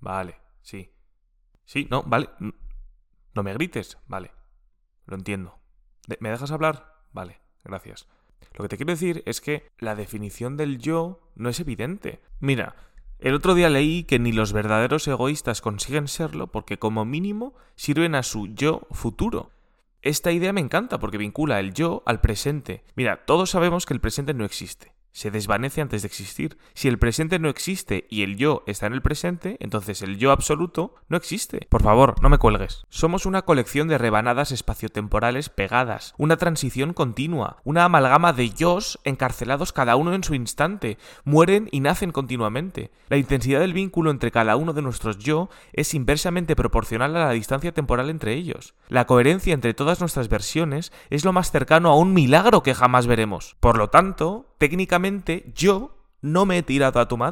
Vale, sí. Sí, no, vale. No me grites, vale. Lo entiendo. ¿Me dejas hablar? Vale, gracias. Lo que te quiero decir es que la definición del yo no es evidente. Mira, el otro día leí que ni los verdaderos egoístas consiguen serlo porque como mínimo sirven a su yo futuro. Esta idea me encanta porque vincula el yo al presente. Mira, todos sabemos que el presente no existe se desvanece antes de existir. Si el presente no existe y el yo está en el presente, entonces el yo absoluto no existe. Por favor, no me cuelgues. Somos una colección de rebanadas espaciotemporales pegadas, una transición continua, una amalgama de yos encarcelados cada uno en su instante, mueren y nacen continuamente. La intensidad del vínculo entre cada uno de nuestros yo es inversamente proporcional a la distancia temporal entre ellos. La coherencia entre todas nuestras versiones es lo más cercano a un milagro que jamás veremos. Por lo tanto, técnicamente yo no me he tirado a tu madre.